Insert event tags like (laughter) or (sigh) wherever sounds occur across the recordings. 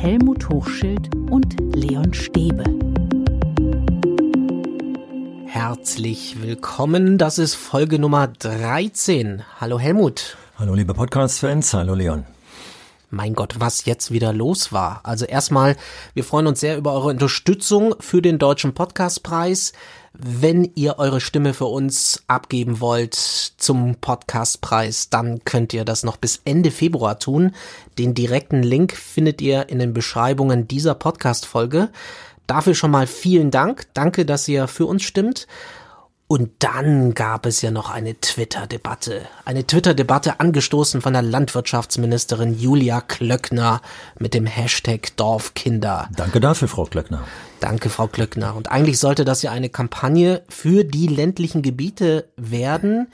Helmut Hochschild und Leon Stäbe. Herzlich willkommen, das ist Folge Nummer 13. Hallo Helmut. Hallo liebe Podcast-Fans, hallo Leon. Mein Gott, was jetzt wieder los war. Also erstmal, wir freuen uns sehr über eure Unterstützung für den Deutschen Podcastpreis. Wenn ihr eure Stimme für uns abgeben wollt zum Podcastpreis, dann könnt ihr das noch bis Ende Februar tun. Den direkten Link findet ihr in den Beschreibungen dieser Podcast-Folge. Dafür schon mal vielen Dank. Danke, dass ihr für uns stimmt. Und dann gab es ja noch eine Twitter-Debatte. Eine Twitter-Debatte angestoßen von der Landwirtschaftsministerin Julia Klöckner mit dem Hashtag Dorfkinder. Danke dafür, Frau Klöckner. Danke, Frau Klöckner. Und eigentlich sollte das ja eine Kampagne für die ländlichen Gebiete werden.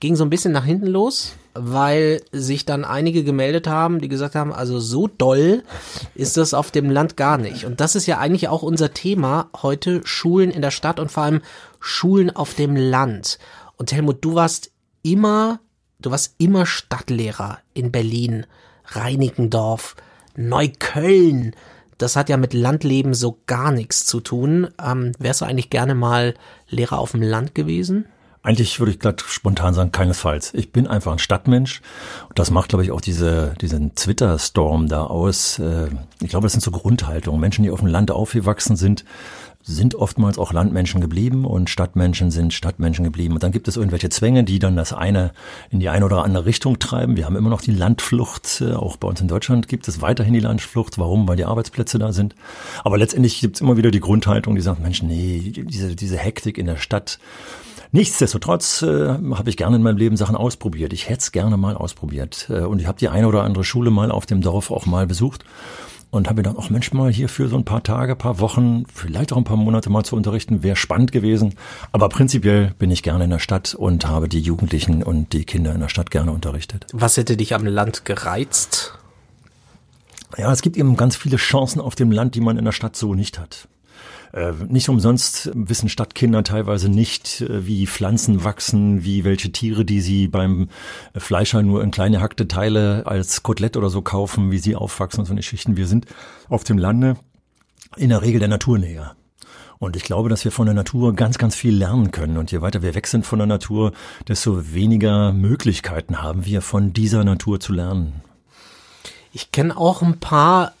Ging so ein bisschen nach hinten los, weil sich dann einige gemeldet haben, die gesagt haben, also so doll ist das auf dem Land gar nicht. Und das ist ja eigentlich auch unser Thema heute, Schulen in der Stadt und vor allem Schulen auf dem Land. Und Helmut, du warst immer, du warst immer Stadtlehrer in Berlin, Reinickendorf, Neukölln. Das hat ja mit Landleben so gar nichts zu tun. Ähm, wärst du eigentlich gerne mal Lehrer auf dem Land gewesen? Eigentlich würde ich gerade spontan sagen, keinesfalls. Ich bin einfach ein Stadtmensch. Und das macht, glaube ich, auch diese, diesen Twitter-Storm da aus. Äh, ich glaube, das sind so Grundhaltungen. Menschen, die auf dem Land aufgewachsen sind, sind oftmals auch Landmenschen geblieben und Stadtmenschen sind Stadtmenschen geblieben. Und dann gibt es irgendwelche Zwänge, die dann das eine in die eine oder andere Richtung treiben. Wir haben immer noch die Landflucht, äh, auch bei uns in Deutschland gibt es weiterhin die Landflucht. Warum? Weil die Arbeitsplätze da sind. Aber letztendlich gibt es immer wieder die Grundhaltung, die sagt, Mensch, nee, diese, diese Hektik in der Stadt. Nichtsdestotrotz äh, habe ich gerne in meinem Leben Sachen ausprobiert. Ich hätte es gerne mal ausprobiert. Äh, und ich habe die eine oder andere Schule mal auf dem Dorf auch mal besucht und habe mir gedacht, ach Mensch, mal hier für so ein paar Tage, paar Wochen, vielleicht auch ein paar Monate mal zu unterrichten, wäre spannend gewesen. Aber prinzipiell bin ich gerne in der Stadt und habe die Jugendlichen und die Kinder in der Stadt gerne unterrichtet. Was hätte dich am Land gereizt? Ja, es gibt eben ganz viele Chancen auf dem Land, die man in der Stadt so nicht hat. Äh, nicht umsonst wissen Stadtkinder teilweise nicht, äh, wie Pflanzen wachsen, wie welche Tiere, die sie beim Fleischer nur in kleine hackte Teile als Kotelett oder so kaufen, wie sie aufwachsen und so eine Schichten. Wir sind auf dem Lande in der Regel der Natur näher. Und ich glaube, dass wir von der Natur ganz, ganz viel lernen können. Und je weiter wir weg sind von der Natur, desto weniger Möglichkeiten haben wir von dieser Natur zu lernen. Ich kenne auch ein paar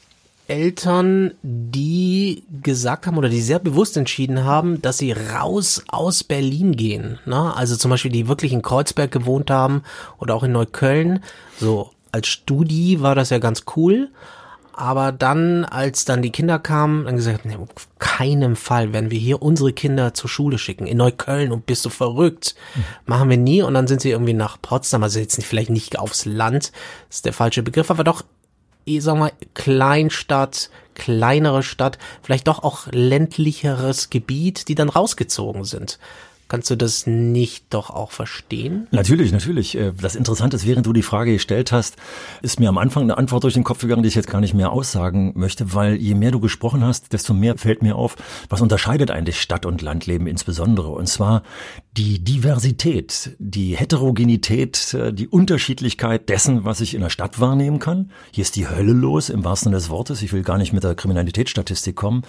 Eltern, die gesagt haben oder die sehr bewusst entschieden haben, dass sie raus aus Berlin gehen. Ne? Also zum Beispiel, die wirklich in Kreuzberg gewohnt haben oder auch in Neukölln. So als Studi war das ja ganz cool. Aber dann, als dann die Kinder kamen, dann gesagt, nee, auf keinen Fall werden wir hier unsere Kinder zur Schule schicken. In Neukölln und bist du verrückt. Machen wir nie. Und dann sind sie irgendwie nach Potsdam, also jetzt vielleicht nicht aufs Land, ist der falsche Begriff, aber doch ich sag mal, Kleinstadt, kleinere Stadt, vielleicht doch auch ländlicheres Gebiet, die dann rausgezogen sind. Kannst du das nicht doch auch verstehen? Natürlich, natürlich. Äh, das Interessante ist, während du die Frage gestellt hast, ist mir am Anfang eine Antwort durch den Kopf gegangen, die ich jetzt gar nicht mehr aussagen möchte, weil je mehr du gesprochen hast, desto mehr fällt mir auf, was unterscheidet eigentlich Stadt- und Landleben insbesondere. Und zwar die Diversität, die Heterogenität, äh, die Unterschiedlichkeit dessen, was ich in der Stadt wahrnehmen kann. Hier ist die Hölle los, im wahrsten Sinne des Wortes. Ich will gar nicht mit der Kriminalitätsstatistik kommen.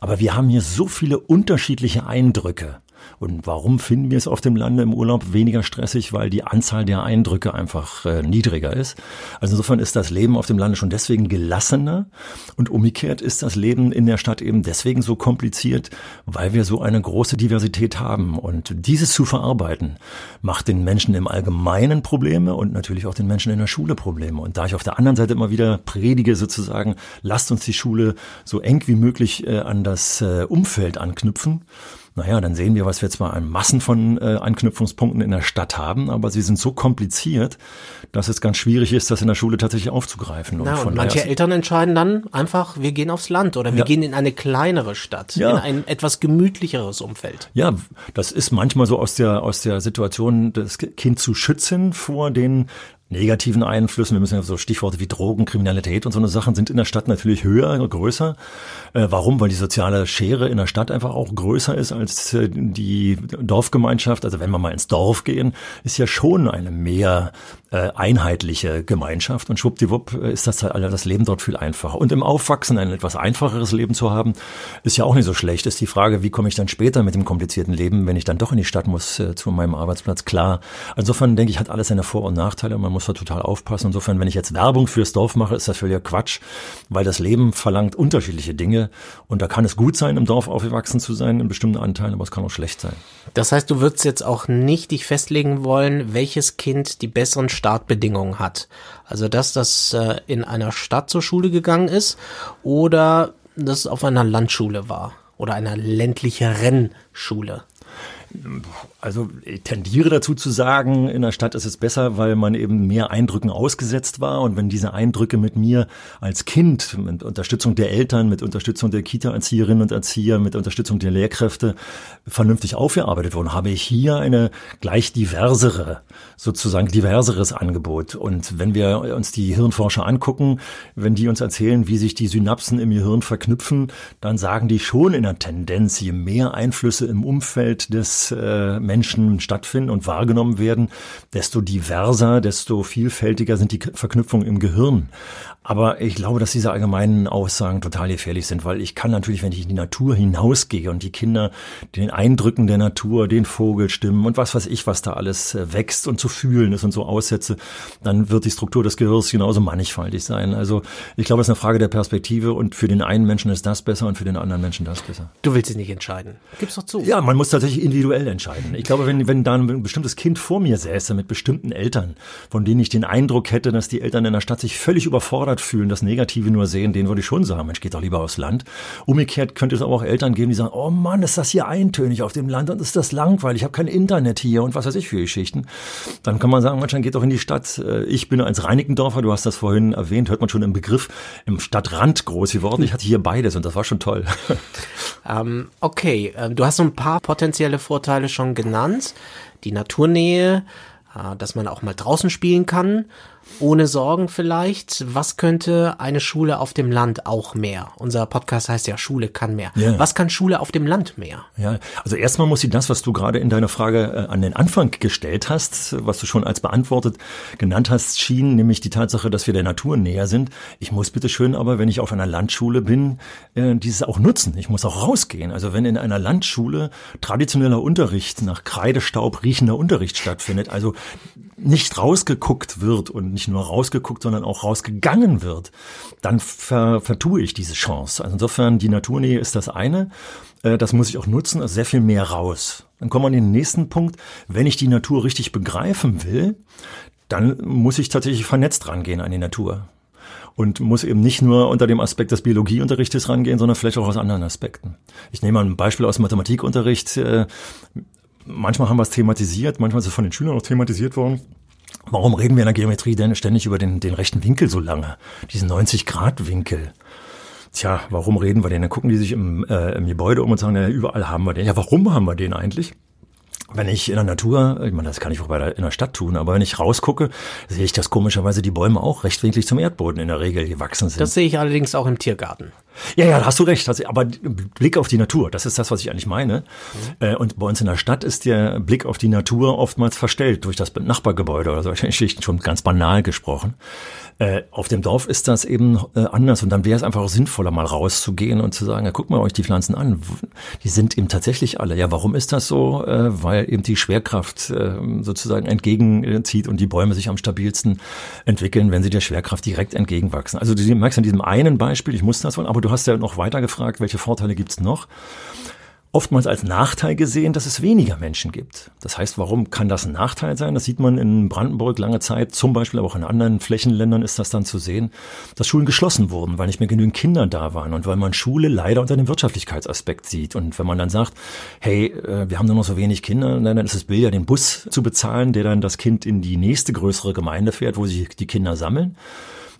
Aber wir haben hier so viele unterschiedliche Eindrücke. Und warum finden wir es auf dem Lande im Urlaub weniger stressig? Weil die Anzahl der Eindrücke einfach äh, niedriger ist. Also insofern ist das Leben auf dem Lande schon deswegen gelassener. Und umgekehrt ist das Leben in der Stadt eben deswegen so kompliziert, weil wir so eine große Diversität haben. Und dieses zu verarbeiten, macht den Menschen im Allgemeinen Probleme und natürlich auch den Menschen in der Schule Probleme. Und da ich auf der anderen Seite immer wieder predige sozusagen, lasst uns die Schule so eng wie möglich äh, an das äh, Umfeld anknüpfen, naja, dann sehen wir, was wir zwar an Massen von äh, Anknüpfungspunkten in der Stadt haben, aber sie sind so kompliziert, dass es ganz schwierig ist, das in der Schule tatsächlich aufzugreifen. Und, Na, und manche Eltern entscheiden dann einfach, wir gehen aufs Land oder wir ja. gehen in eine kleinere Stadt, ja. in ein etwas gemütlicheres Umfeld. Ja, das ist manchmal so aus der, aus der Situation, das Kind zu schützen vor den negativen Einflüssen. Wir müssen ja so Stichworte wie Drogen, Kriminalität und so eine Sachen sind in der Stadt natürlich höher, größer. Äh, warum? Weil die soziale Schere in der Stadt einfach auch größer ist als äh, die Dorfgemeinschaft. Also wenn wir mal ins Dorf gehen, ist ja schon eine mehr äh, einheitliche Gemeinschaft und schwuppdiwupp äh, ist das, das Leben dort viel einfacher. Und im Aufwachsen ein etwas einfacheres Leben zu haben, ist ja auch nicht so schlecht. Ist die Frage, wie komme ich dann später mit dem komplizierten Leben, wenn ich dann doch in die Stadt muss, äh, zu meinem Arbeitsplatz, klar. Insofern denke ich, hat alles seine Vor- und Nachteile und man muss da total aufpassen. Insofern, wenn ich jetzt Werbung fürs Dorf mache, ist das völliger Quatsch, weil das Leben verlangt unterschiedliche Dinge und da kann es gut sein, im Dorf aufgewachsen zu sein, in bestimmten Anteilen, aber es kann auch schlecht sein. Das heißt, du würdest jetzt auch nicht dich festlegen wollen, welches Kind die besseren Startbedingungen hat. Also dass das äh, in einer Stadt zur Schule gegangen ist oder das auf einer Landschule war oder einer ländlicheren Schule. Also ich tendiere dazu zu sagen, in der Stadt ist es besser, weil man eben mehr Eindrücken ausgesetzt war. Und wenn diese Eindrücke mit mir als Kind, mit Unterstützung der Eltern, mit Unterstützung der Kita-Erzieherinnen und Erzieher, mit Unterstützung der Lehrkräfte vernünftig aufgearbeitet wurden, habe ich hier eine gleich diversere, sozusagen diverseres Angebot. Und wenn wir uns die Hirnforscher angucken, wenn die uns erzählen, wie sich die Synapsen im Gehirn verknüpfen, dann sagen die schon in der Tendenz, je mehr Einflüsse im Umfeld des äh, Menschen stattfinden und wahrgenommen werden, desto diverser, desto vielfältiger sind die Verknüpfungen im Gehirn. Aber ich glaube, dass diese allgemeinen Aussagen total gefährlich sind, weil ich kann natürlich, wenn ich in die Natur hinausgehe und die Kinder den Eindrücken der Natur, den Vogelstimmen und was weiß ich, was da alles äh, wächst und zu fühlen ist und so aussetze, dann wird die Struktur des Gehirns genauso mannigfaltig sein. Also ich glaube, es ist eine Frage der Perspektive und für den einen Menschen ist das besser und für den anderen Menschen das besser. Du willst es nicht entscheiden. Gib's doch zu. Ja, man muss tatsächlich individuell entscheiden. Ich glaube, wenn, wenn da ein bestimmtes Kind vor mir säße mit bestimmten Eltern, von denen ich den Eindruck hätte, dass die Eltern in der Stadt sich völlig überfordert überfordert fühlen, das Negative nur sehen, denen würde ich schon sagen, Mensch, geht doch lieber aufs Land. Umgekehrt könnte es aber auch Eltern geben, die sagen, oh Mann, ist das hier eintönig auf dem Land und ist das langweilig, ich habe kein Internet hier und was weiß ich für Geschichten. Dann kann man sagen, Mensch, dann geht doch in die Stadt. Äh, ich bin als Reinickendorfer, du hast das vorhin erwähnt, hört man schon im Begriff, im Stadtrand groß geworden. Ich hatte hier beides und das war schon toll. (laughs) Ähm, okay, ähm, du hast so ein paar potenzielle Vorteile schon genannt. Die Naturnähe, äh, dass man auch mal draußen spielen kann ohne Sorgen vielleicht. Was könnte eine Schule auf dem Land auch mehr? Unser Podcast heißt ja Schule kann mehr. Ja. Was kann Schule auf dem Land mehr? Ja, also erstmal muss sie das, was du gerade in deiner Frage äh, an den Anfang gestellt hast, was du schon als beantwortet genannt hast, schien, nämlich die Tatsache, dass wir der Natur näher sind. Ich muss bitte schön aber, wenn ich auf einer Landschule bin, äh, dieses auch nutzen. Ich muss auch rausgehen. Also wenn in einer Landschule traditioneller Unterricht nach Kreidestaub riechender Unterricht stattfindet, also nicht rausgeguckt wird und nicht nur rausgeguckt, sondern auch rausgegangen wird, dann ver, vertue ich diese Chance. Also insofern, die Naturnähe ist das eine. Äh, das muss ich auch nutzen, also sehr viel mehr raus. Dann kommen wir an den nächsten Punkt. Wenn ich die Natur richtig begreifen will, dann muss ich tatsächlich vernetzt rangehen an die Natur. Und muss eben nicht nur unter dem Aspekt des Biologieunterrichtes rangehen, sondern vielleicht auch aus anderen Aspekten. Ich nehme mal ein Beispiel aus Mathematikunterricht. Äh, manchmal haben wir es thematisiert, manchmal ist es von den Schülern auch thematisiert worden. Warum reden wir in der Geometrie denn ständig über den, den rechten Winkel so lange? Diesen 90-Grad-Winkel. Tja, warum reden wir den? Dann gucken die sich im, äh, im Gebäude um und sagen, ja, überall haben wir den. Ja, warum haben wir den eigentlich? Wenn ich in der Natur, ich meine, das kann ich auch bei der, in der Stadt tun, aber wenn ich rausgucke, sehe ich, dass komischerweise die Bäume auch rechtwinklig zum Erdboden in der Regel gewachsen sind. Das sehe ich allerdings auch im Tiergarten. Ja, ja, hast du recht. Aber Blick auf die Natur, das ist das, was ich eigentlich meine. Mhm. Und bei uns in der Stadt ist der Blick auf die Natur oftmals verstellt durch das Nachbargebäude oder solche (laughs) Geschichten, schon ganz banal gesprochen. Äh, auf dem Dorf ist das eben äh, anders und dann wäre es einfach auch sinnvoller, mal rauszugehen und zu sagen, ja, guckt mal euch die Pflanzen an. Die sind eben tatsächlich alle. Ja, warum ist das so? Äh, weil eben die Schwerkraft äh, sozusagen entgegenzieht und die Bäume sich am stabilsten entwickeln, wenn sie der Schwerkraft direkt entgegenwachsen. Also du merkst an diesem einen Beispiel, ich muss das wollen, aber du hast ja noch weiter gefragt, welche Vorteile gibt's noch? Oftmals als Nachteil gesehen, dass es weniger Menschen gibt. Das heißt, warum kann das ein Nachteil sein? Das sieht man in Brandenburg lange Zeit, zum Beispiel aber auch in anderen Flächenländern ist das dann zu sehen, dass Schulen geschlossen wurden, weil nicht mehr genügend Kinder da waren und weil man Schule leider unter dem Wirtschaftlichkeitsaspekt sieht. Und wenn man dann sagt, hey, äh, wir haben nur noch so wenig Kinder, dann ist es billiger, den Bus zu bezahlen, der dann das Kind in die nächste größere Gemeinde fährt, wo sich die Kinder sammeln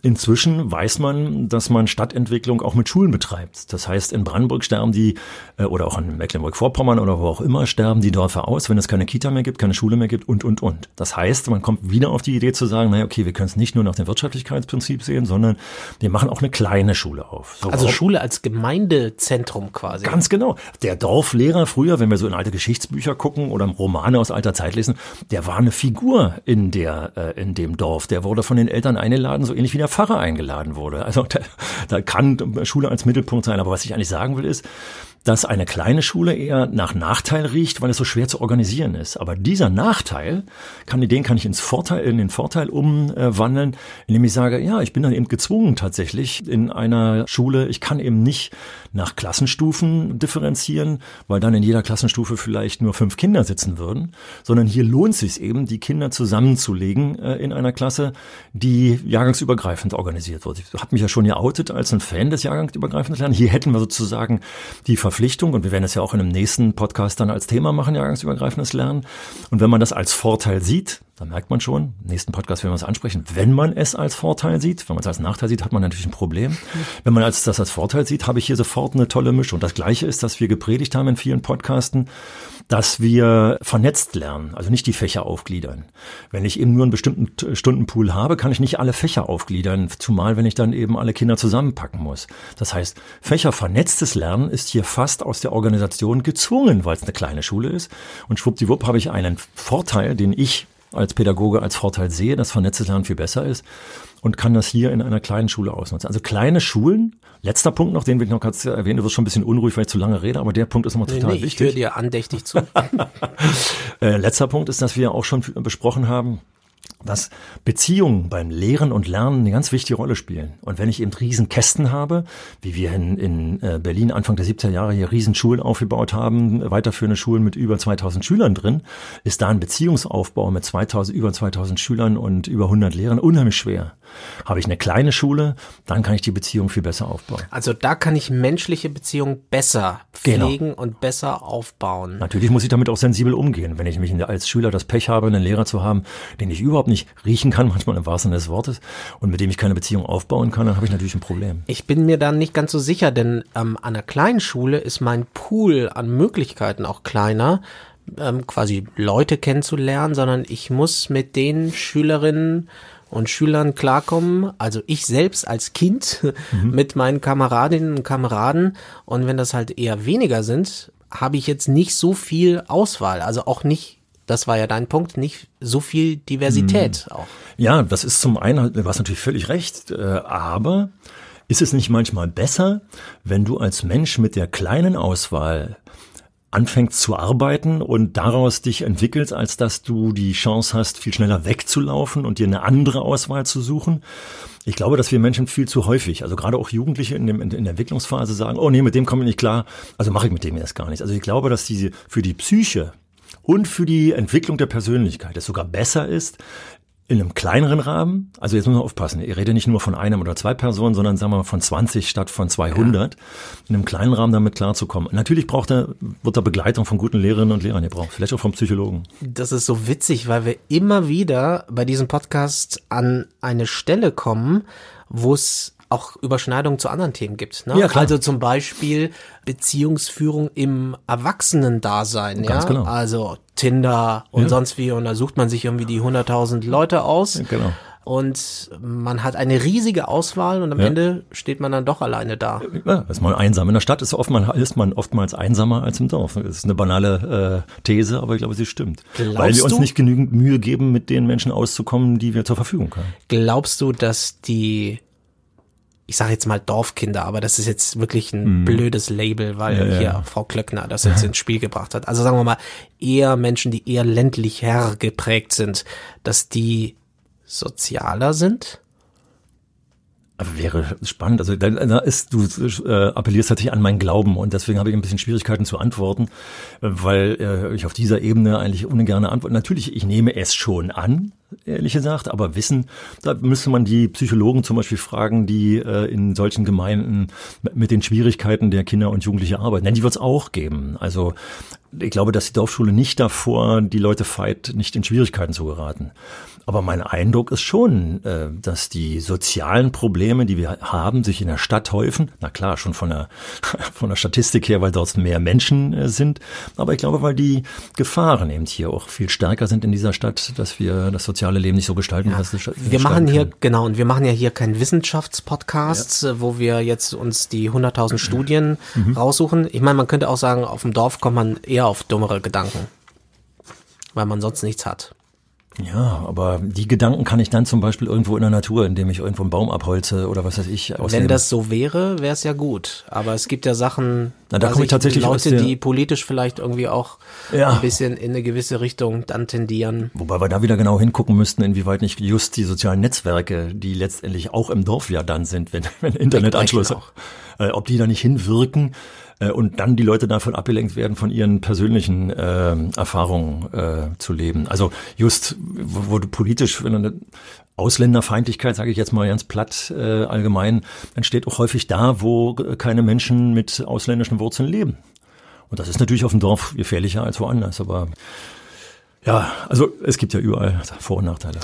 Inzwischen weiß man, dass man Stadtentwicklung auch mit Schulen betreibt. Das heißt, in Brandenburg sterben die, äh, oder auch in Mecklenburg-Vorpommern oder wo auch immer, sterben die Dörfer aus, wenn es keine Kita mehr gibt, keine Schule mehr gibt und, und, und. Das heißt, man kommt wieder auf die Idee zu sagen, naja, okay, wir können es nicht nur nach dem Wirtschaftlichkeitsprinzip sehen, sondern wir machen auch eine kleine Schule auf. So, also Schule als Gemeindezentrum quasi. Ganz genau. Der Dorflehrer früher, wenn wir so in alte Geschichtsbücher gucken oder Romane aus alter Zeit lesen, der war eine Figur in der, äh, in dem Dorf. Der wurde von den Eltern eingeladen, so ähnlich wie der Pfarrer eingeladen wurde. Also da, da kann Schule als Mittelpunkt sein. Aber was ich eigentlich sagen will, ist, dass eine kleine Schule eher nach Nachteil riecht, weil es so schwer zu organisieren ist. Aber dieser Nachteil, kann, den kann ich ins Vorteil, in den Vorteil umwandeln, indem ich sage, ja, ich bin dann eben gezwungen tatsächlich in einer Schule, ich kann eben nicht nach Klassenstufen differenzieren, weil dann in jeder Klassenstufe vielleicht nur fünf Kinder sitzen würden, sondern hier lohnt es sich eben, die Kinder zusammenzulegen äh, in einer Klasse, die jahrgangsübergreifend organisiert wird. Ich habe mich ja schon geoutet als ein Fan des jahrgangsübergreifenden Lernens. Hier hätten wir sozusagen die Verpflichtung, und wir werden es ja auch in einem nächsten Podcast dann als Thema machen, jahrgangsübergreifendes Lernen. Und wenn man das als Vorteil sieht, dann merkt man schon, im nächsten Podcast werden wir es ansprechen, wenn man es als Vorteil sieht, wenn man es als Nachteil sieht, hat man natürlich ein Problem. Wenn man das als Vorteil sieht, habe ich hier sofort eine tolle Mischung. Das Gleiche ist, dass wir gepredigt haben in vielen Podcasten, dass wir vernetzt lernen, also nicht die Fächer aufgliedern. Wenn ich eben nur einen bestimmten Stundenpool habe, kann ich nicht alle Fächer aufgliedern, zumal wenn ich dann eben alle Kinder zusammenpacken muss. Das heißt, fächervernetztes Lernen ist hier fast aus der Organisation gezwungen, weil es eine kleine Schule ist. Und schwuppdiwupp habe ich einen Vorteil, den ich als Pädagoge als Vorteil sehe, dass vernetztes Lernen viel besser ist und kann das hier in einer kleinen Schule ausnutzen. Also kleine Schulen, letzter Punkt noch, den will ich noch kurz erwähnen, du wirst schon ein bisschen unruhig, weil ich zu lange rede, aber der Punkt ist nochmal total nee, nee, wichtig. Ich höre dir andächtig zu. (laughs) äh, letzter Punkt ist, dass wir auch schon besprochen haben, dass Beziehungen beim Lehren und Lernen eine ganz wichtige Rolle spielen. Und wenn ich eben Riesenkästen habe, wie wir in, in äh, Berlin Anfang der 70er Jahre hier Riesenschulen aufgebaut haben, weiterführende Schulen mit über 2000 Schülern drin, ist da ein Beziehungsaufbau mit 2000, über 2000 Schülern und über 100 Lehrern unheimlich schwer. Habe ich eine kleine Schule, dann kann ich die Beziehung viel besser aufbauen. Also da kann ich menschliche Beziehungen besser genau. pflegen genau. und besser aufbauen. Natürlich muss ich damit auch sensibel umgehen. Wenn ich mich als Schüler das Pech habe, einen Lehrer zu haben, den ich überhaupt nicht riechen kann, (laughs) manchmal im wahrsten Sinne des Wortes, und mit dem ich keine Beziehung aufbauen kann, dann habe ich natürlich ein Problem. Ich bin mir da nicht ganz so sicher, denn ähm, an einer kleinen Schule ist mein Pool an Möglichkeiten auch kleiner, ähm, quasi Leute kennenzulernen, sondern ich muss mit den Schülerinnen und Schülern klarkommen, also ich selbst als Kind (laughs) mhm. mit meinen Kameradinnen und Kameraden und wenn das halt eher weniger sind, habe ich jetzt nicht so viel Auswahl, also auch nicht das war ja dein Punkt, nicht so viel Diversität mhm. auch. Ja, das ist zum einen, du hast natürlich völlig recht, äh, aber ist es nicht manchmal besser, wenn du als Mensch mit der kleinen Auswahl anfängst zu arbeiten und daraus dich entwickelst, als dass du die Chance hast, viel schneller wegzulaufen und dir eine andere Auswahl zu suchen. Ich glaube, dass wir Menschen viel zu häufig, also gerade auch Jugendliche in, dem, in der Entwicklungsphase sagen, oh nee, mit dem komme ich nicht klar, also mache ich mit dem erst gar nichts. Also ich glaube, dass diese für die Psyche und für die Entwicklung der Persönlichkeit es sogar besser ist, in einem kleineren Rahmen, also jetzt muss man aufpassen, ihr redet nicht nur von einem oder zwei Personen, sondern sagen wir mal von 20 statt von 200, ja. in einem kleinen Rahmen damit klarzukommen. Natürlich braucht er, wird er Begleitung von guten Lehrerinnen und Lehrern, ihr braucht vielleicht auch vom Psychologen. Das ist so witzig, weil wir immer wieder bei diesem Podcast an eine Stelle kommen, wo es auch Überschneidungen zu anderen Themen gibt. Ne? Ja, klar. Also zum Beispiel Beziehungsführung im Erwachsenendasein. Ganz ja? genau. Also Tinder und ja. sonst wie. Und da sucht man sich irgendwie die 100.000 Leute aus. Ja, genau. Und man hat eine riesige Auswahl und am ja. Ende steht man dann doch alleine da. Ja, ist mal einsam. In der Stadt ist, oftmals, ist man oftmals einsamer als im Dorf. Das ist eine banale äh, These, aber ich glaube, sie stimmt. Glaubst Weil wir uns du, nicht genügend Mühe geben, mit den Menschen auszukommen, die wir zur Verfügung haben. Glaubst du, dass die ich sage jetzt mal Dorfkinder, aber das ist jetzt wirklich ein mhm. blödes Label, weil ja, hier ja. Frau Klöckner das jetzt (laughs) ins Spiel gebracht hat. Also sagen wir mal, eher Menschen, die eher ländlicher geprägt sind, dass die sozialer sind? Aber wäre spannend. Also da, ist, du äh, appellierst natürlich an meinen Glauben und deswegen habe ich ein bisschen Schwierigkeiten zu antworten, weil äh, ich auf dieser Ebene eigentlich ungern antworte. Natürlich, ich nehme es schon an, ehrlich gesagt. Aber Wissen, da müsste man die Psychologen zum Beispiel fragen, die äh, in solchen Gemeinden mit den Schwierigkeiten der Kinder und Jugendliche arbeiten. Denn die wird es auch geben. Also ich glaube, dass die Dorfschule nicht davor die Leute feit, nicht in Schwierigkeiten zu geraten. Aber mein Eindruck ist schon, äh, dass die sozialen Probleme, die wir haben, sich in der Stadt häufen. Na klar, schon von der, (laughs) von der Statistik her, weil dort mehr Menschen äh, sind. Aber ich glaube, weil die Gefahren eben hier auch viel stärker sind in dieser Stadt, dass wir das soziale Leben nicht so gestalten. Ja, wir machen hier, können. genau, und wir machen ja hier keinen Wissenschaftspodcast, ja. wo wir jetzt uns die 100.000 Studien mhm. raussuchen. Ich meine, man könnte auch sagen, auf dem Dorf kommt man eher auf dummere Gedanken. Weil man sonst nichts hat. Ja, aber die Gedanken kann ich dann zum Beispiel irgendwo in der Natur, indem ich irgendwo einen Baum abholze oder was weiß ich. Ausleben. Wenn das so wäre, wäre es ja gut. Aber es gibt ja Sachen, Na, da komme ich tatsächlich Leute, der, die politisch vielleicht irgendwie auch ja. ein bisschen in eine gewisse Richtung dann tendieren. Wobei wir da wieder genau hingucken müssten, inwieweit nicht just die sozialen Netzwerke, die letztendlich auch im Dorf ja dann sind, wenn, (laughs) wenn Internetanschluss, äh, ob die da nicht hinwirken und dann die Leute davon abgelenkt werden, von ihren persönlichen äh, Erfahrungen äh, zu leben. Also just, wo, du politisch, wenn eine Ausländerfeindlichkeit, sage ich jetzt mal ganz platt äh, allgemein, entsteht auch häufig da, wo keine Menschen mit ausländischen Wurzeln leben. Und das ist natürlich auf dem Dorf gefährlicher als woanders, aber ja, also es gibt ja überall Vor- und Nachteile.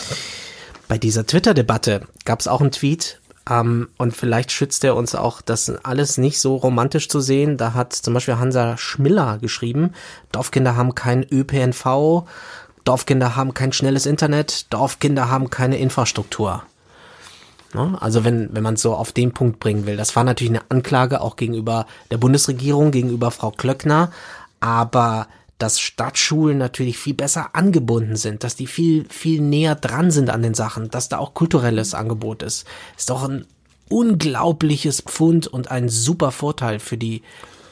Bei dieser Twitter-Debatte gab es auch einen Tweet ähm, und vielleicht schützt er uns auch, das alles nicht so romantisch zu sehen. Da hat zum Beispiel Hansa Schmiller geschrieben, Dorfkinder haben kein ÖPNV, Dorfkinder haben kein schnelles Internet, Dorfkinder haben keine Infrastruktur. Ne? Also wenn, wenn man es so auf den Punkt bringen will. Das war natürlich eine Anklage auch gegenüber der Bundesregierung, gegenüber Frau Klöckner. Aber dass Stadtschulen natürlich viel besser angebunden sind, dass die viel, viel näher dran sind an den Sachen, dass da auch kulturelles Angebot ist. Ist doch ein unglaubliches Pfund und ein super Vorteil für die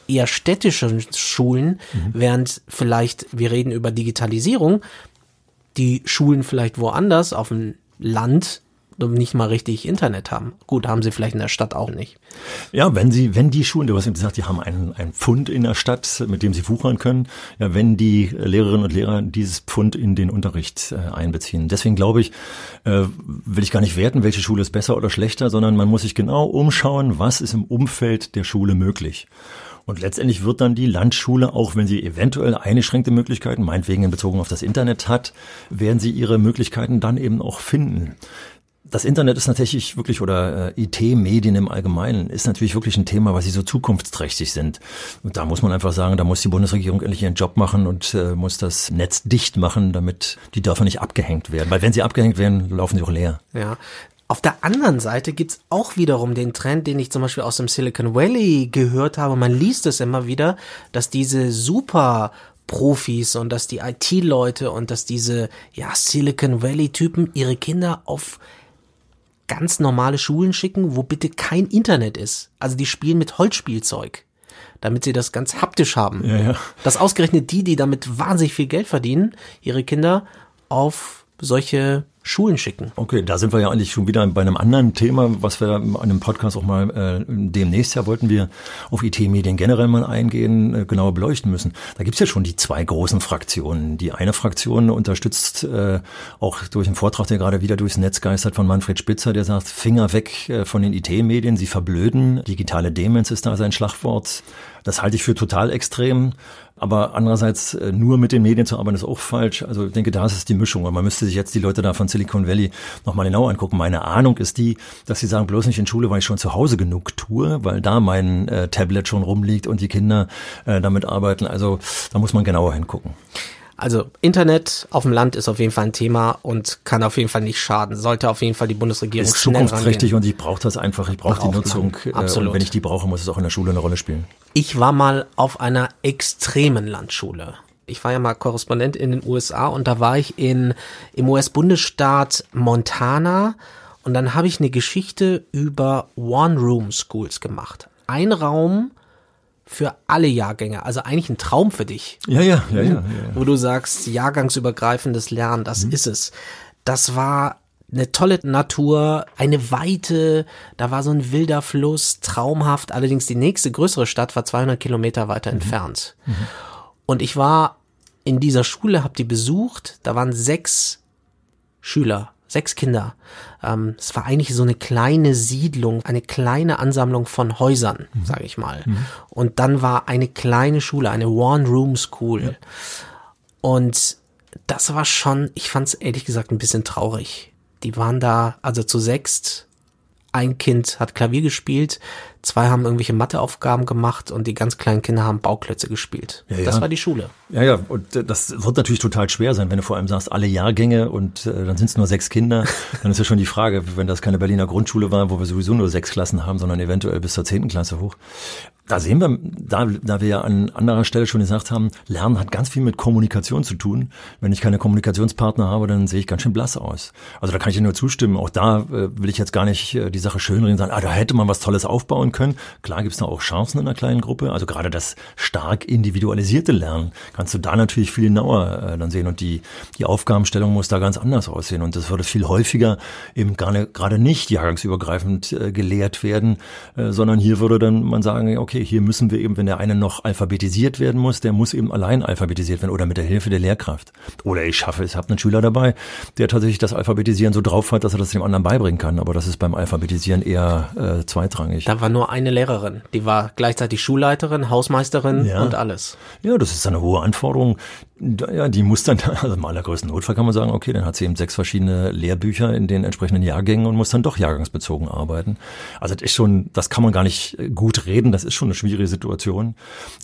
eher städtischen Schulen, mhm. während vielleicht, wir reden über Digitalisierung, die Schulen vielleicht woanders auf dem Land nicht mal richtig Internet haben. Gut, haben sie vielleicht in der Stadt auch nicht. Ja, wenn sie, wenn die Schulen, du hast eben gesagt, die haben einen, einen Pfund in der Stadt, mit dem sie wuchern können. Ja, wenn die Lehrerinnen und Lehrer dieses Pfund in den Unterricht äh, einbeziehen. Deswegen glaube ich, äh, will ich gar nicht werten, welche Schule ist besser oder schlechter, sondern man muss sich genau umschauen, was ist im Umfeld der Schule möglich. Und letztendlich wird dann die Landschule, auch wenn sie eventuell eingeschränkte Möglichkeiten, meinetwegen in Bezug auf das Internet hat, werden sie ihre Möglichkeiten dann eben auch finden das Internet ist natürlich wirklich, oder äh, IT-Medien im Allgemeinen, ist natürlich wirklich ein Thema, was sie so zukunftsträchtig sind. Und da muss man einfach sagen, da muss die Bundesregierung endlich ihren Job machen und äh, muss das Netz dicht machen, damit die Dörfer nicht abgehängt werden. Weil wenn sie abgehängt werden, laufen sie auch leer. Ja. Auf der anderen Seite gibt's auch wiederum den Trend, den ich zum Beispiel aus dem Silicon Valley gehört habe. Man liest es immer wieder, dass diese super Profis und dass die IT-Leute und dass diese ja Silicon Valley-Typen ihre Kinder auf ganz normale Schulen schicken, wo bitte kein Internet ist. Also die spielen mit Holzspielzeug, damit sie das ganz haptisch haben. Ja, ja. Dass ausgerechnet die, die damit wahnsinnig viel Geld verdienen, ihre Kinder auf solche Schulen schicken. Okay, da sind wir ja eigentlich schon wieder bei einem anderen Thema, was wir an einem Podcast auch mal äh, demnächst ja wollten wir auf IT-Medien generell mal eingehen, äh, genauer beleuchten müssen. Da gibt's ja schon die zwei großen Fraktionen. Die eine Fraktion unterstützt äh, auch durch einen Vortrag, der gerade wieder durchs Netz geistert von Manfred Spitzer, der sagt, Finger weg äh, von den IT-Medien, sie verblöden. Digitale Demenz ist da sein Schlagwort. Das halte ich für total extrem. Aber andererseits äh, nur mit den Medien zu arbeiten ist auch falsch. Also ich denke, da ist es die Mischung. Und man müsste sich jetzt die Leute da von Silicon Valley nochmal genau angucken. Meine Ahnung ist die, dass sie sagen, bloß nicht in Schule, weil ich schon zu Hause genug tue, weil da mein äh, Tablet schon rumliegt und die Kinder äh, damit arbeiten. Also da muss man genauer hingucken. Also Internet auf dem Land ist auf jeden Fall ein Thema und kann auf jeden Fall nicht schaden. Sollte auf jeden Fall die Bundesregierung ist zukunftsträchtig rangehen. und ich brauche das einfach. Ich brauche die Nutzung. Äh, Absolut. Und wenn ich die brauche, muss es auch in der Schule eine Rolle spielen. Ich war mal auf einer extremen Landschule. Ich war ja mal Korrespondent in den USA und da war ich in im US-Bundesstaat Montana und dann habe ich eine Geschichte über One-Room-Schools gemacht. Ein Raum für alle Jahrgänge. Also eigentlich ein Traum für dich. Ja, ja, ja, ja. ja, Wo du sagst, jahrgangsübergreifendes Lernen, das mhm. ist es. Das war eine tolle Natur, eine Weite, da war so ein wilder Fluss, traumhaft. Allerdings die nächste größere Stadt war 200 Kilometer weiter mhm. entfernt. Mhm. Und ich war in dieser Schule, hab die besucht, da waren sechs Schüler, sechs Kinder. Ähm, es war eigentlich so eine kleine Siedlung, eine kleine Ansammlung von Häusern, mhm. sage ich mal. Mhm. Und dann war eine kleine Schule, eine One-Room-School. Ja. Und das war schon, ich fand es ehrlich gesagt ein bisschen traurig. Die waren da, also zu sechst, ein Kind hat Klavier gespielt, zwei haben irgendwelche Matheaufgaben gemacht und die ganz kleinen Kinder haben Bauklötze gespielt. Ja, das ja. war die Schule. Ja, ja, und äh, das wird natürlich total schwer sein, wenn du vor allem sagst, alle Jahrgänge und äh, dann sind es nur sechs Kinder. (laughs) Dann ist ja schon die Frage, wenn das keine Berliner Grundschule war, wo wir sowieso nur sechs Klassen haben, sondern eventuell bis zur zehnten Klasse hoch. Da sehen wir, da, da wir ja an anderer Stelle schon gesagt haben, Lernen hat ganz viel mit Kommunikation zu tun. Wenn ich keine Kommunikationspartner habe, dann sehe ich ganz schön blass aus. Also da kann ich dir nur zustimmen. Auch da äh, will ich jetzt gar nicht äh, die Sache schönreden sagen, ah, da hätte man was Tolles aufbauen können. Klar gibt es da auch Chancen in einer kleinen Gruppe. Also gerade das stark individualisierte Lernen kannst du da natürlich viel genauer äh, dann sehen. Und die, die Aufgabenstellung muss da ganz anders aussehen. Und das würde viel häufiger eben gerade, gerade nicht jahrgangsübergreifend äh, gelehrt werden, äh, sondern hier würde dann man sagen, okay, okay, hier müssen wir eben, wenn der eine noch alphabetisiert werden muss, der muss eben allein alphabetisiert werden oder mit der Hilfe der Lehrkraft. Oder ich schaffe es, habe einen Schüler dabei, der tatsächlich das Alphabetisieren so drauf hat, dass er das dem anderen beibringen kann. Aber das ist beim Alphabetisieren eher äh, zweitrangig. Da war nur eine Lehrerin, die war gleichzeitig Schulleiterin, Hausmeisterin ja. und alles. Ja, das ist eine hohe Anforderung, ja, die muss dann, (laughs) also im allergrößten Notfall kann man sagen, okay, dann hat sie eben sechs verschiedene Lehrbücher in den entsprechenden Jahrgängen und muss dann doch jahrgangsbezogen arbeiten. Also das ist schon, das kann man gar nicht gut reden, das ist schon eine schwierige Situation.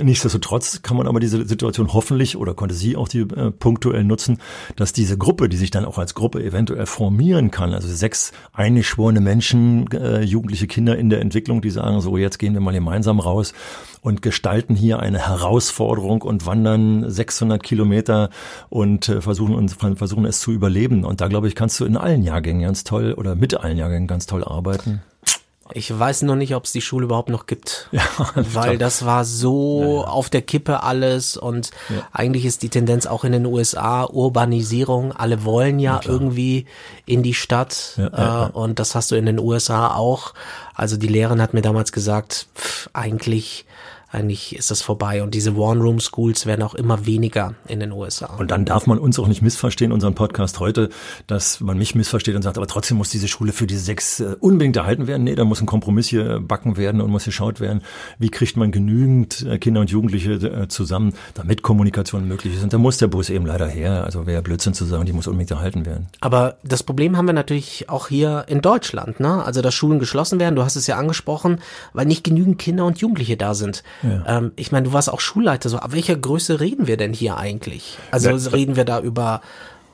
Nichtsdestotrotz kann man aber diese Situation hoffentlich oder konnte sie auch die äh, punktuell nutzen, dass diese Gruppe, die sich dann auch als Gruppe eventuell formieren kann, also sechs eingeschworene Menschen, äh, jugendliche Kinder in der Entwicklung, die sagen, so jetzt gehen wir mal gemeinsam raus und gestalten hier eine Herausforderung und wandern 600 Kilometer und äh, versuchen, uns, versuchen es zu überleben. Und da, glaube ich, kannst du in allen Jahrgängen ganz toll oder mit allen Jahrgängen ganz toll arbeiten. Ich weiß noch nicht, ob es die Schule überhaupt noch gibt, ja, (laughs) weil das war so ja, ja. auf der Kippe alles und eigentlich ist die Tendenz auch in den USA Urbanisierung. Alle wollen ja, irgendwie in die Stadt äh, und das hast du in den USA auch. Also die Lehrerin hat mir damals gesagt, pff, eigentlich eigentlich ist das vorbei. Und diese One-Room-Schools werden auch immer weniger in den USA. Und dann darf man uns auch nicht missverstehen, unseren Podcast heute, dass man mich missversteht und sagt, aber trotzdem muss diese Schule für diese sechs äh, unbedingt erhalten werden. Nee, da muss ein Kompromiss hier backen werden und muss geschaut werden, wie kriegt man genügend äh, Kinder und Jugendliche äh, zusammen, damit Kommunikation möglich ist. Und da muss der Bus eben leider her. Also wäre Blödsinn zu sagen, die muss unbedingt erhalten werden. Aber das Problem haben wir natürlich auch hier in Deutschland, ne? Also, dass Schulen geschlossen werden, du hast es ja angesprochen, weil nicht genügend Kinder und Jugendliche da sind. Ja. Ähm, ich meine, du warst auch Schulleiter, so, ab welcher Größe reden wir denn hier eigentlich? Also ja, reden wir da über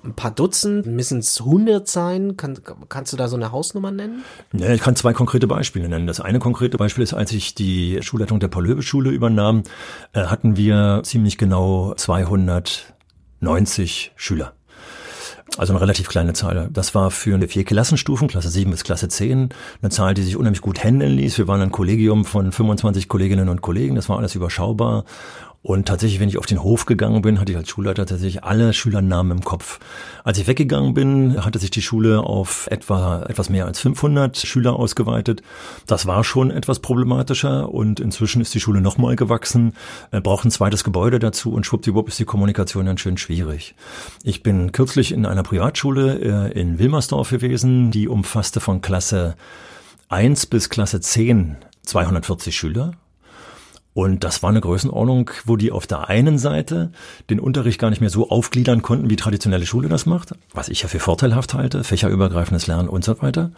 ein paar Dutzend, müssen es hundert sein? Kann, kannst du da so eine Hausnummer nennen? Ja, ich kann zwei konkrete Beispiele nennen. Das eine konkrete Beispiel ist, als ich die Schulleitung der Paul-Löbe-Schule übernahm, äh, hatten wir ziemlich genau 290 Schüler. Also eine relativ kleine Zahl. Das war für eine vier Klassenstufen, Klasse 7 bis Klasse 10, eine Zahl, die sich unheimlich gut handeln ließ. Wir waren ein Kollegium von 25 Kolleginnen und Kollegen, das war alles überschaubar. Und tatsächlich, wenn ich auf den Hof gegangen bin, hatte ich als Schulleiter tatsächlich alle Schülernamen im Kopf. Als ich weggegangen bin, hatte sich die Schule auf etwa etwas mehr als 500 Schüler ausgeweitet. Das war schon etwas problematischer und inzwischen ist die Schule nochmal gewachsen, braucht ein zweites Gebäude dazu und schwuppdiwupp ist die Kommunikation dann schön schwierig. Ich bin kürzlich in einer Privatschule äh, in Wilmersdorf gewesen, die umfasste von Klasse 1 bis Klasse 10 240 Schüler und das war eine Größenordnung, wo die auf der einen Seite den Unterricht gar nicht mehr so aufgliedern konnten, wie traditionelle Schule das macht, was ich ja für vorteilhaft halte, fächerübergreifendes Lernen und so weiter,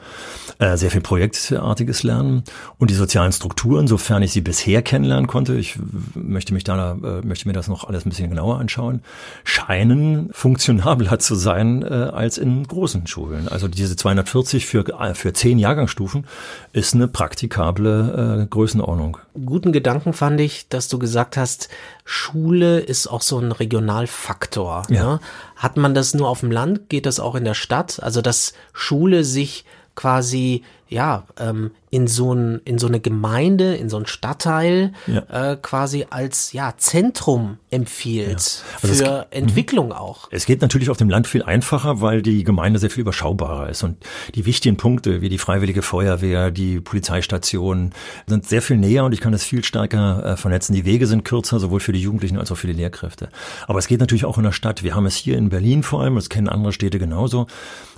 äh, sehr viel projektartiges Lernen und die sozialen Strukturen, sofern ich sie bisher kennenlernen konnte, ich möchte mich da, äh, möchte mir das noch alles ein bisschen genauer anschauen, scheinen funktionabler zu sein äh, als in großen Schulen. Also diese 240 für, äh, für zehn Jahrgangsstufen ist eine praktikable äh, Größenordnung. Guten Gedanken fand fand ich, dass du gesagt hast, Schule ist auch so ein Regionalfaktor. Ja. Ne? Hat man das nur auf dem Land? Geht das auch in der Stadt? Also, dass Schule sich quasi ja, ähm, in so ein, in so eine Gemeinde, in so ein Stadtteil Ja. äh, quasi als ja Zentrum empfiehlt Also es für Entwicklung auch. Es geht natürlich auf dem Land viel einfacher, weil die Gemeinde sehr viel überschaubarer ist. Und die wichtigen Punkte, wie die Freiwillige Feuerwehr, die Polizeistation, sind sehr viel näher und ich kann das viel stärker äh, vernetzen. Die Wege sind kürzer, sowohl für die Jugendlichen als auch für die Lehrkräfte. Aber es geht natürlich auch in der Stadt. Wir haben es hier in Berlin vor allem, das kennen andere Städte genauso,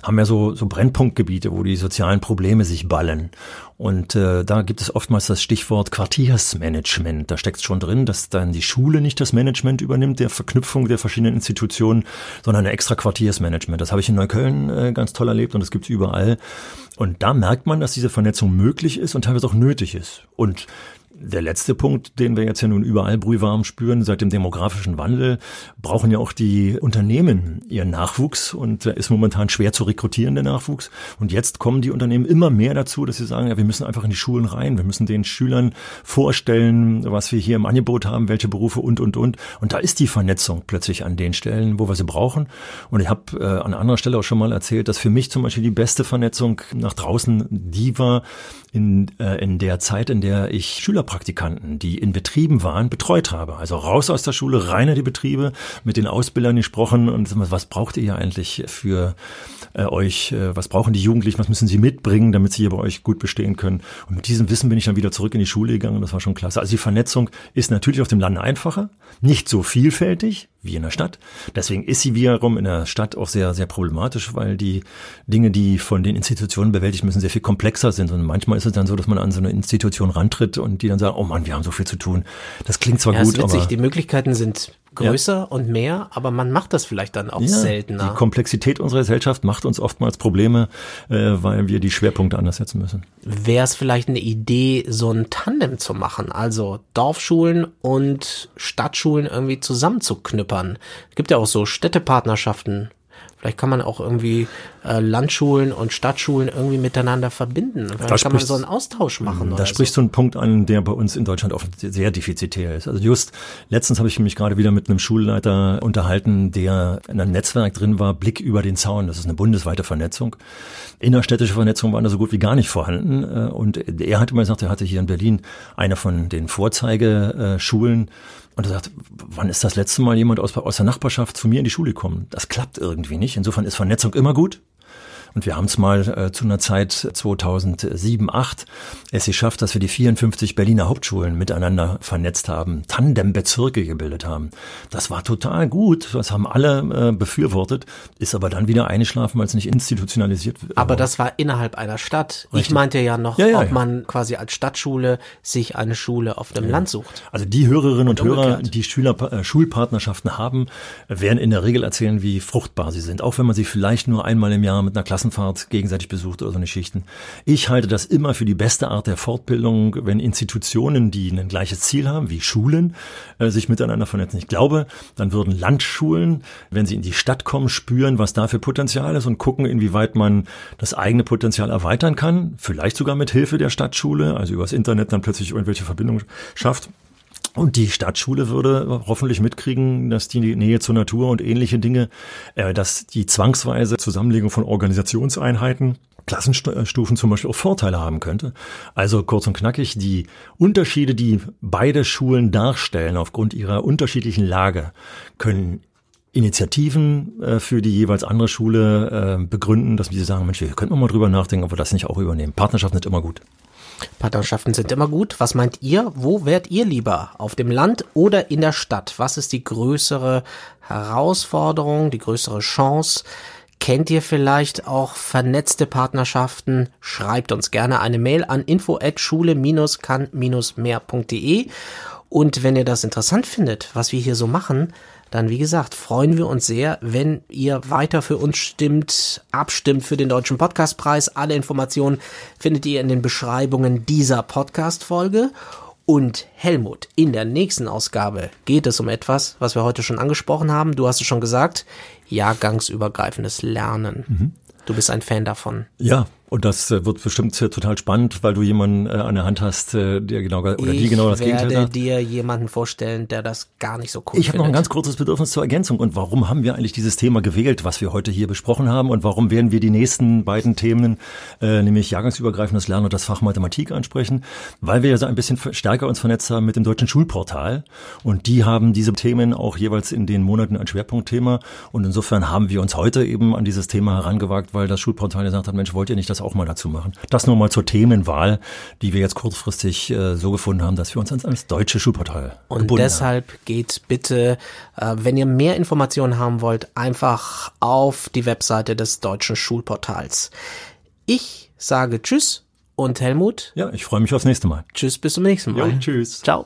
haben ja so, so Brennpunktgebiete, wo die sozialen Probleme sich ballen. Und äh, da gibt es oftmals das Stichwort Quartiersmanagement. Da steckt schon drin, dass dann die Schule nicht das Management übernimmt, der Verknüpfung der verschiedenen Institutionen, sondern ein extra Quartiersmanagement. Das habe ich in Neukölln äh, ganz toll erlebt und das gibt es überall. Und da merkt man, dass diese Vernetzung möglich ist und teilweise auch nötig ist. Und der letzte Punkt, den wir jetzt ja nun überall brühwarm spüren, seit dem demografischen Wandel, brauchen ja auch die Unternehmen ihren Nachwuchs und ist momentan schwer zu rekrutieren, der Nachwuchs. Und jetzt kommen die Unternehmen immer mehr dazu, dass sie sagen, ja, wir müssen einfach in die Schulen rein, wir müssen den Schülern vorstellen, was wir hier im Angebot haben, welche Berufe und, und, und. Und da ist die Vernetzung plötzlich an den Stellen, wo wir sie brauchen. Und ich habe äh, an anderer Stelle auch schon mal erzählt, dass für mich zum Beispiel die beste Vernetzung nach draußen die war, in, äh, in der Zeit, in der ich Schülerpraktikanten, die in Betrieben waren, betreut habe. Also raus aus der Schule, rein in die Betriebe, mit den Ausbildern gesprochen und was braucht ihr eigentlich für äh, euch, äh, was brauchen die Jugendlichen, was müssen sie mitbringen, damit sie hier bei euch gut bestehen können. Und mit diesem Wissen bin ich dann wieder zurück in die Schule gegangen und das war schon klasse. Also die Vernetzung ist natürlich auf dem Lande einfacher, nicht so vielfältig wie in der Stadt. Deswegen ist sie wiederum in der Stadt auch sehr, sehr problematisch, weil die Dinge, die von den Institutionen bewältigt müssen, sehr viel komplexer sind. Und manchmal ist es dann so, dass man an so eine Institution rantritt und die dann sagen, oh Mann, wir haben so viel zu tun. Das klingt zwar Ja, gut, aber die Möglichkeiten sind größer und mehr, aber man macht das vielleicht dann auch ja, seltener. die Komplexität unserer Gesellschaft macht uns oftmals Probleme, äh, weil wir die Schwerpunkte anders setzen müssen. Wäre es vielleicht eine Idee, so ein Tandem zu machen, also Dorfschulen und Stadtschulen irgendwie zusammenzuknüppern? Es gibt ja auch so Städtepartnerschaften. Vielleicht kann man auch irgendwie äh, Landschulen und Stadtschulen irgendwie miteinander verbinden. Vielleicht kann man so einen Austausch machen. Da sprichst du einen Punkt an, der bei uns in Deutschland oft sehr defizitär ist. Also just letztens habe ich mich gerade wieder mit einem Schulleiter unterhalten, der in einem Netzwerk drin war, Blick über den Zaun. Das ist eine bundesweite Vernetzung. Innerstädtische Vernetzung war da so gut wie gar nicht vorhanden. Äh, Und er hat immer gesagt, er hatte hier in Berlin eine von den Vorzeigeschulen. Und er sagt, wann ist das letzte Mal jemand aus, aus der Nachbarschaft zu mir in die Schule gekommen? Das klappt irgendwie nicht. Insofern ist Vernetzung immer gut. Und wir haben es mal äh, zu einer Zeit 2007, 8 es geschafft, dass wir die 54 Berliner Hauptschulen miteinander vernetzt haben, Tandembezirke gebildet haben. Das war total gut, das haben alle äh, befürwortet, ist aber dann wieder eingeschlafen, weil es nicht institutionalisiert wird. Aber das war innerhalb einer Stadt. Ich Richtig. meinte ja noch, Ja, ja, ob ja. man quasi als Stadtschule sich eine Schule auf dem Land sucht. Also die Hörerinnen und, Und Hörer, die Schüler, äh, Schulpartnerschaften haben, werden in der Regel erzählen, wie fruchtbar sie sind. Auch wenn man sie vielleicht nur einmal im Jahr mit einer Klassenfahrt gegenseitig besucht oder so eine Schichten. Ich halte das immer für die beste Art der Fortbildung, wenn Institutionen, die ein gleiches Ziel haben, wie Schulen, äh, sich miteinander vernetzen. Ich glaube, dann würden Landschulen, wenn sie in die Stadt kommen, spüren, was da für Potenzial ist und gucken, inwieweit man das eigene Potenzial erweitern kann. Vielleicht sogar mit Hilfe der Stadtschule, also übers Internet dann plötzlich irgendwelche Verbindungen schafft. Und die Stadtschule würde hoffentlich mitkriegen, dass die Nähe zur Natur und ähnliche Dinge, äh, dass die zwangsweise Zusammenlegung von Organisationseinheiten, Klassenstufen zum Beispiel auch Vorteile haben könnte. Also kurz und knackig, die Unterschiede, die beide Schulen darstellen aufgrund ihrer unterschiedlichen Lage, können Initiativen äh, für die jeweils andere Schule äh, begründen, dass sie sagen, Mensch, wir könnten mal drüber nachdenken, ob wir das nicht auch übernehmen. Partnerschaften sind immer gut. Partnerschaften sind immer gut. Was meint ihr? Wo wärt ihr lieber? Auf dem Land oder in der Stadt? Was ist die größere Herausforderung, die größere Chance? Kennt ihr vielleicht auch vernetzte Partnerschaften? Schreibt uns gerne eine Mail an info@schule-kann-mehr.de. Und wenn ihr das interessant findet, was wir hier so machen, dann wie gesagt, freuen wir uns sehr, wenn ihr weiter für uns stimmt, abstimmt für den Deutschen Podcastpreis. Alle Informationen findet ihr in den Beschreibungen dieser Podcast-Folge. Und Helmut, in der nächsten Ausgabe geht es um etwas, was wir heute schon angesprochen haben. Du hast es schon gesagt, jahrgangsübergreifendes Lernen. Du bist ein Fan davon. Ja, Und das äh, wird bestimmt äh, total spannend, weil du jemanden äh, an der Hand hast, der genau oder ich die genau das Gegenteil Ich werde dir jemanden vorstellen, der das gar nicht so cool Ich habe noch ein ganz kurzes Bedürfnis zur Ergänzung. Und warum haben wir eigentlich dieses Thema gewählt, was wir heute hier besprochen haben? Und warum werden wir die nächsten beiden Themen, äh, nämlich jahrgangsübergreifendes Lernen und das Fach Mathematik ansprechen? Weil wir ja so ein bisschen stärker uns vernetzt haben mit dem deutschen Schulportal. Und die haben diese Themen auch jeweils in den Monaten ein Schwerpunktthema. Und insofern haben wir uns heute eben an dieses Thema herangewagt, weil das Schulportal gesagt hat, Mensch, wollt ihr nicht das auch mal dazu machen. Das nur mal zur Themenwahl, die wir jetzt kurzfristig äh, so gefunden haben, dass wir uns ans, ans deutsche Schulportal Und deshalb haben. geht bitte, äh, wenn ihr mehr Informationen haben wollt, einfach auf die Webseite des deutschen Schulportals. Ich sage Tschüss und Helmut. Ja, ich freue mich aufs nächste Mal. Tschüss, bis zum nächsten Mal. Jo, tschüss. Ciao.